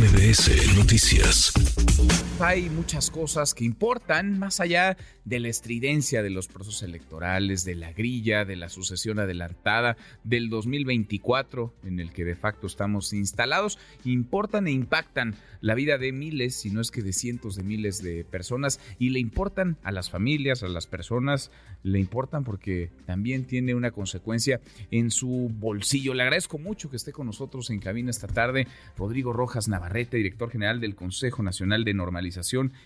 MBS Noticias. Hay muchas cosas que importan más allá de la estridencia de los procesos electorales, de la grilla, de la sucesión adelantada del 2024 en el que de facto estamos instalados, importan e impactan la vida de miles, si no es que de cientos de miles de personas y le importan a las familias, a las personas, le importan porque también tiene una consecuencia en su bolsillo. Le agradezco mucho que esté con nosotros en cabina esta tarde Rodrigo Rojas Navarrete, director general del Consejo Nacional de Normalización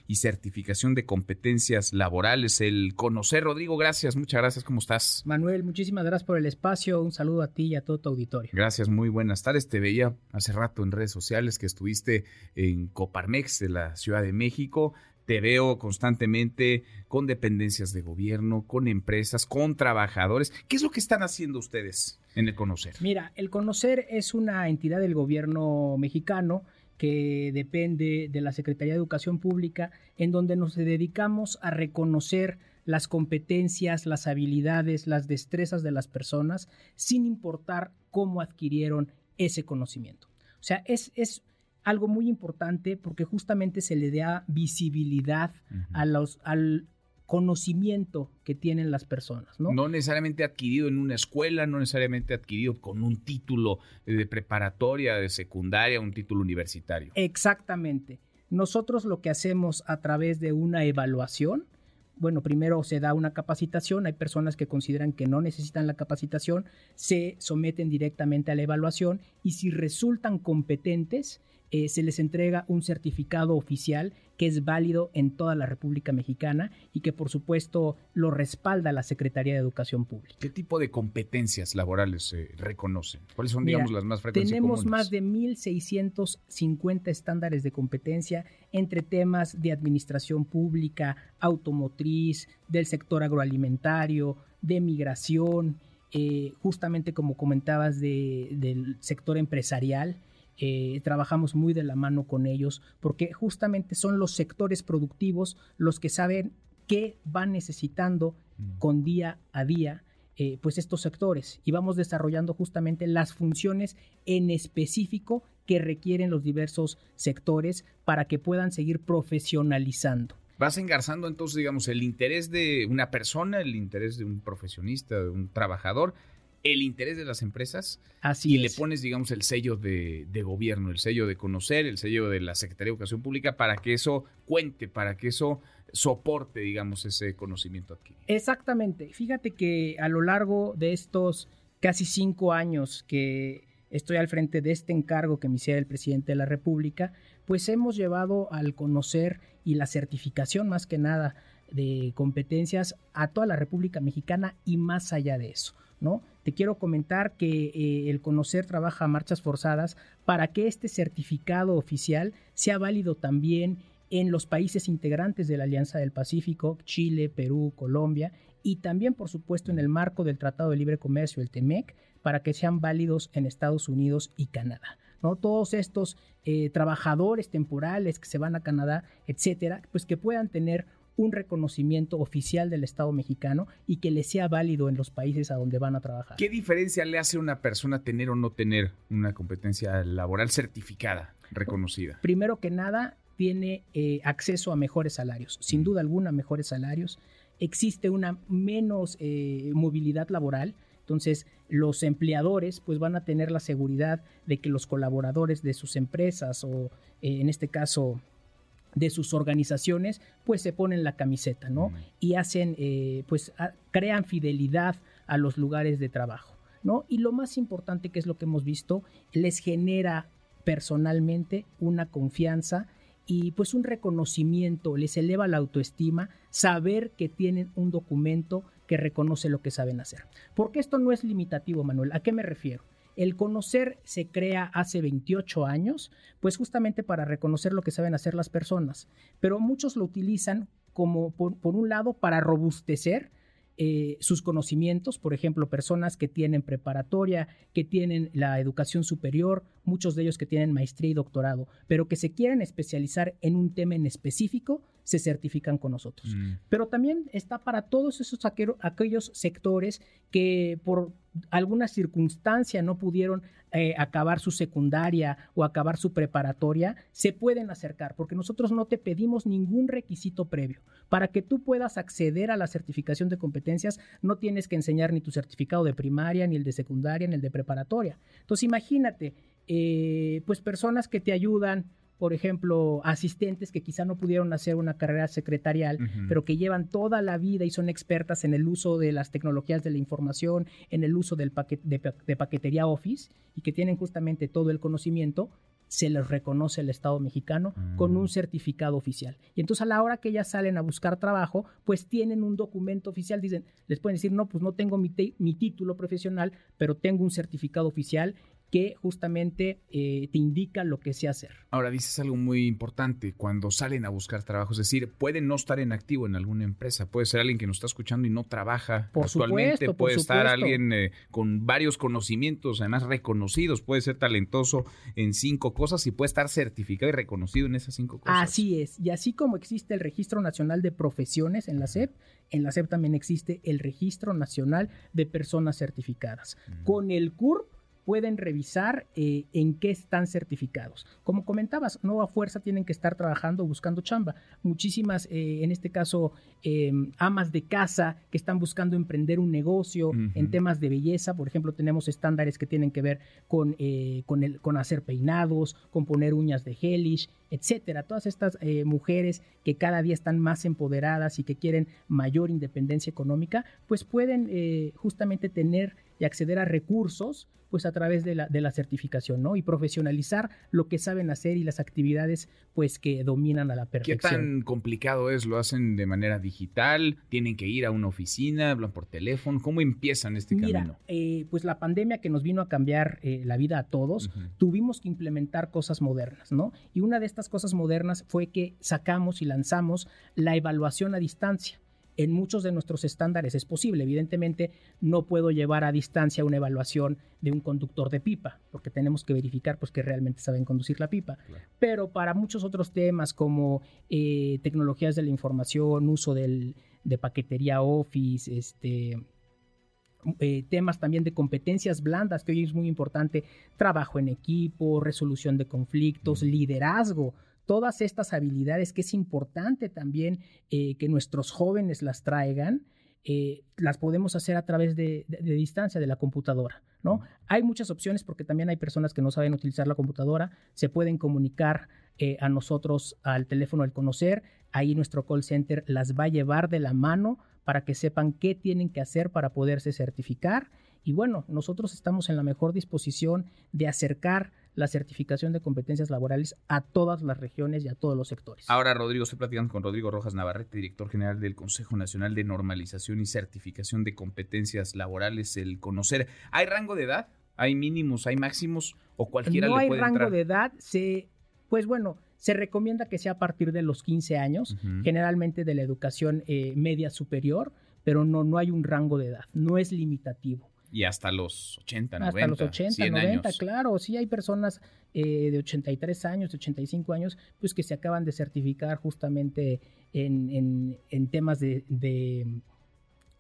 y Certificación de Competencias Laborales. El conocer, Rodrigo, gracias, muchas gracias, ¿cómo estás? Manuel, muchísimas gracias por el espacio, un saludo a ti y a todo tu auditorio. Gracias, muy buenas tardes. Te veía hace rato en redes sociales que estuviste en Coparmex de la Ciudad de México te veo constantemente con dependencias de gobierno, con empresas, con trabajadores. ¿Qué es lo que están haciendo ustedes en el Conocer? Mira, el Conocer es una entidad del gobierno mexicano que depende de la Secretaría de Educación Pública, en donde nos dedicamos a reconocer las competencias, las habilidades, las destrezas de las personas, sin importar cómo adquirieron ese conocimiento. O sea, es, es algo muy importante porque justamente se le da visibilidad a los, al conocimiento que tienen las personas. ¿no? no necesariamente adquirido en una escuela, no necesariamente adquirido con un título de preparatoria, de secundaria, un título universitario. Exactamente. Nosotros lo que hacemos a través de una evaluación, bueno, primero se da una capacitación, hay personas que consideran que no necesitan la capacitación, se someten directamente a la evaluación y si resultan competentes, eh, se les entrega un certificado oficial que es válido en toda la República Mexicana y que por supuesto lo respalda la Secretaría de Educación Pública. ¿Qué tipo de competencias laborales se reconocen? ¿Cuáles son, digamos, las más frecuentes? Tenemos más de 1.650 estándares de competencia entre temas de administración pública, automotriz, del sector agroalimentario, de migración, eh, justamente como comentabas del sector empresarial. Eh, trabajamos muy de la mano con ellos porque justamente son los sectores productivos los que saben qué van necesitando mm. con día a día eh, pues estos sectores y vamos desarrollando justamente las funciones en específico que requieren los diversos sectores para que puedan seguir profesionalizando. Vas engarzando entonces, digamos, el interés de una persona, el interés de un profesionista, de un trabajador, el interés de las empresas Así y le pones, digamos, el sello de, gobierno, el sello de conocer, el sello de la Secretaría de Educación Pública para que eso cuente, para que eso soporte, digamos, ese conocimiento adquirido. Exactamente. Fíjate que a lo largo de estos casi cinco años que estoy al frente de este encargo que me hiciera el presidente de la República, pues hemos llevado al conocer y la certificación más que nada de competencias a toda la República Mexicana y más allá de eso. ¿no? Te quiero comentar que eh, el Conocer trabaja a marchas forzadas para que este certificado oficial sea válido también en los países integrantes de la Alianza del Pacífico, Chile, Perú, Colombia, y también, por supuesto, en el marco del Tratado de Libre Comercio, el TEMEC, para que sean válidos en Estados Unidos y Canadá. ¿no? Todos estos eh, trabajadores temporales que se van a Canadá, etcétera, pues que puedan tener un reconocimiento oficial del Estado mexicano y que le sea válido en los países a donde van a trabajar. ¿Qué diferencia le hace a una persona tener o no tener una competencia laboral certificada, reconocida? Primero que nada, tiene eh, acceso a mejores salarios, sin duda alguna mejores salarios. Existe una menos eh, movilidad laboral, entonces, los empleadores pues van a tener la seguridad de que los colaboradores de sus empresas o eh, en este caso de sus organizaciones, pues se ponen la camiseta, ¿no? Y hacen, eh, pues crean fidelidad a los lugares de trabajo, ¿no? Y lo más importante que es lo que hemos visto, les genera personalmente una confianza y pues un reconocimiento, les eleva la autoestima, saber que tienen un documento que reconoce lo que saben hacer. Porque esto no es limitativo, Manuel. ¿A qué me refiero? El conocer se crea hace 28 años, pues justamente para reconocer lo que saben hacer las personas, pero muchos lo utilizan como, por, un lado, para robustecer eh, sus conocimientos, por ejemplo, personas que tienen preparatoria, que tienen la educación superior, muchos de ellos que tienen maestría y doctorado, pero que se quieren especializar en un tema en específico, se certifican con nosotros. Mm. Pero también está para todos esos aquellos sectores que por alguna circunstancia no pudieron eh, acabar su secundaria o acabar su preparatoria, se pueden acercar, porque nosotros no te pedimos ningún requisito previo. Para que tú puedas acceder a la certificación de competencias, no tienes que enseñar ni tu certificado de primaria, ni el de secundaria, ni el de preparatoria. Entonces, imagínate, eh, pues personas que te ayudan por ejemplo, asistentes que quizá no pudieron hacer una carrera secretarial, pero que llevan toda la vida y son expertas en el uso de las tecnologías de la información, en el uso del de, paquetería Office y que tienen justamente todo el conocimiento, se les reconoce el Estado mexicano con un mm. certificado oficial. Y entonces a la hora que ellas salen a buscar trabajo, pues tienen un documento oficial, dicen, les pueden decir, no, pues no tengo mi, mi título profesional, pero tengo un certificado oficial que justamente eh, te indica lo que se hacer. Ahora dices algo muy importante, cuando salen a buscar trabajo, es decir, pueden no estar en activo en alguna empresa, puede ser alguien que nos está escuchando y no trabaja por actualmente, supuesto, puede estar alguien eh, con varios conocimientos, además reconocidos, puede ser talentoso en cinco cosas y puede estar certificado y reconocido en esas cinco cosas. Así es, y así como existe el Registro Nacional de Profesiones en la SEP, en la SEP también existe el Registro Nacional de Personas Certificadas. Con el CURP pueden revisar eh, en qué están certificados. Como comentabas, Nueva Fuerza tienen que estar trabajando buscando chamba. Muchísimas, eh, en este caso, em, amas de casa que están buscando emprender un negocio en temas de belleza. Por ejemplo, tenemos estándares que tienen que ver con, eh, con, el, con hacer peinados, con poner uñas de gelish, etcétera. Todas estas mujeres que cada día están más empoderadas y que quieren mayor independencia económica, pues pueden justamente tener y acceder a recursos pues a través de la, de la certificación, ¿no? Y profesionalizar lo que saben hacer y las actividades pues que dominan a la perfección. ¿Qué tan complicado es? ¿Lo hacen de manera digital? ¿Tienen que ir a una oficina? ¿Hablan por teléfono? ¿Cómo empiezan este camino? Eh, pues la pandemia que nos vino a cambiar eh, la vida a todos, tuvimos que implementar cosas modernas, ¿no? Y una de estas cosas modernas fue que sacamos y lanzamos la evaluación a distancia en muchos de nuestros estándares es posible. Evidentemente, no puedo llevar a distancia una evaluación de un conductor de pipa, porque tenemos que verificar pues, que realmente saben conducir la pipa. Pero para muchos otros temas como eh, tecnologías de la información, uso de paquetería Office, este, eh, temas también de competencias blandas, que hoy es muy importante, trabajo en equipo, resolución de conflictos, liderazgo todas estas habilidades que es importante también eh, que nuestros jóvenes las traigan, eh, las podemos hacer a través de, distancia de la computadora, ¿no? Hay muchas opciones porque también hay personas que no saben utilizar la computadora, se pueden comunicar eh, a nosotros al teléfono del conocer, ahí nuestro call center las va a llevar de la mano para que sepan qué tienen que hacer para poderse certificar y bueno, nosotros estamos en la mejor disposición de acercar la certificación de competencias laborales a todas las regiones y a todos los sectores. Ahora, Rodrigo, estoy platicando con Rodrigo Rojas Navarrete, director general del Consejo Nacional de Normalización y Certificación de Competencias Laborales, el conocer. ¿Hay rango de edad? ¿Hay mínimos? ¿Hay máximos? ¿O cualquiera no le puede No hay rango de edad. Se, pues bueno, se recomienda que sea a partir de los 15 años, generalmente de la educación eh, media superior, pero no, no hay un rango de edad, no es limitativo. Y hasta los 80, 90. Hasta los 80, 90, claro. Sí hay personas eh, de 83 años, de 85 años, pues que se acaban de certificar justamente en, en, temas de, de,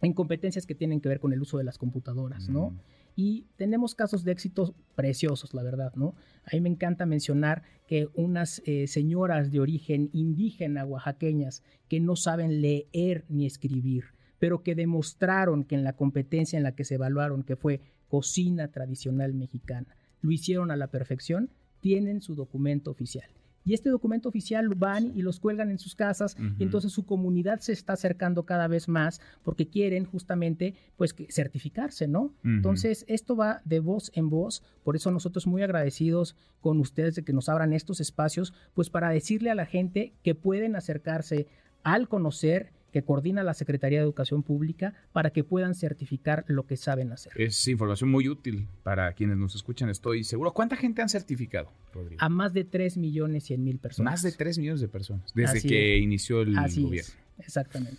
en competencias que tienen que ver con el uso de las computadoras, ¿no? Y tenemos casos de éxitos preciosos, la verdad, ¿no? A mí me encanta mencionar que unas eh, señoras de origen indígena oaxaqueñas que no saben leer ni escribir, pero que demostraron que en la competencia en la que se evaluaron, que fue cocina tradicional mexicana, lo hicieron a la perfección, tienen su documento oficial. Y este documento oficial van y los cuelgan en sus casas y entonces su comunidad se está acercando cada vez más porque quieren justamente pues certificarse, ¿no? Entonces esto va de voz en voz, por eso nosotros muy agradecidos con ustedes de que nos abran estos espacios pues para decirle a la gente que pueden acercarse al conocer que coordina la Secretaría de Educación Pública para que puedan certificar lo que saben hacer. Es información muy útil para quienes nos escuchan, estoy seguro. ¿Cuánta gente han certificado, Rodrigo? A más de 3 millones 100 mil personas. Más de 3 millones de personas, desde que inició el gobierno. exactamente.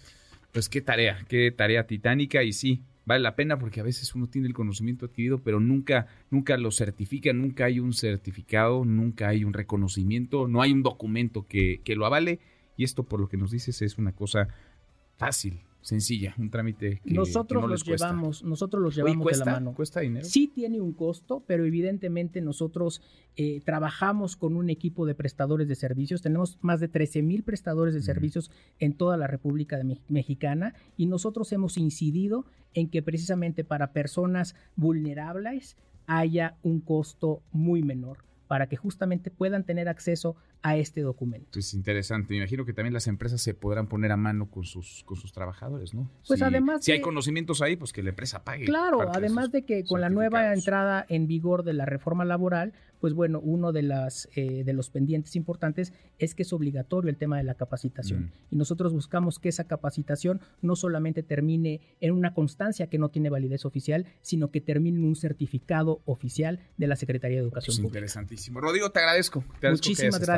Pues qué tarea, qué tarea titánica y sí, vale la pena porque a veces uno tiene el conocimiento adquirido, pero nunca, nunca lo certifica, nunca hay un certificado, nunca hay un reconocimiento, no hay un documento que, que lo avale. Y esto, por lo que nos dices, es una cosa fácil. sencilla, un trámite que nosotros que no los cuesta. llevamos, nosotros los Oye, llevamos ¿cuesta? de la mano. ¿Cuesta dinero? Sí tiene un costo, pero evidentemente nosotros eh, trabajamos con un equipo de prestadores de servicios. Tenemos más de 13 mil prestadores de servicios en toda la República de Mexicana y nosotros hemos incidido en que precisamente para personas vulnerables haya un costo muy menor para que justamente puedan tener acceso a este documento. Es interesante. Me imagino que también las empresas se podrán poner a mano con sus, con sus trabajadores, ¿no? Pues Si- además Si hay conocimientos ahí, pues que la empresa pague. Claro, además de que con la nueva entrada en vigor de la reforma laboral, pues bueno, uno de, las, eh, de los pendientes importantes es que es obligatorio el tema de la capacitación. Mm. Y nosotros buscamos que esa capacitación no solamente termine en una constancia que no tiene validez oficial, sino que termine en un certificado oficial de la Secretaría de Educación Pues Pública. interesantísimo. Rodrigo, te agradezco. Te agradezco Muchísimas estado